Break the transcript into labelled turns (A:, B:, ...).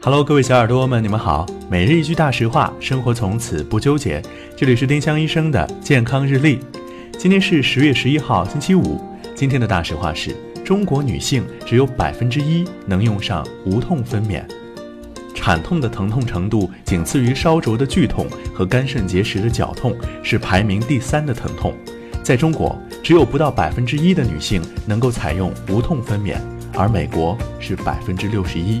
A: Hello，各位小耳朵们，你们好。每日一句大实话，生活从此不纠结。这里是丁香医生的健康日历。今天是十月十一号，星期五。今天的大实话是中国女性只有百分之一能用上无痛分娩。产痛的疼痛程度仅次于烧灼的剧痛和肝肾结石的绞痛，是排名第三的疼痛。在中国，只有不到百分之一的女性能够采用无痛分娩，而美国是百分之六十一。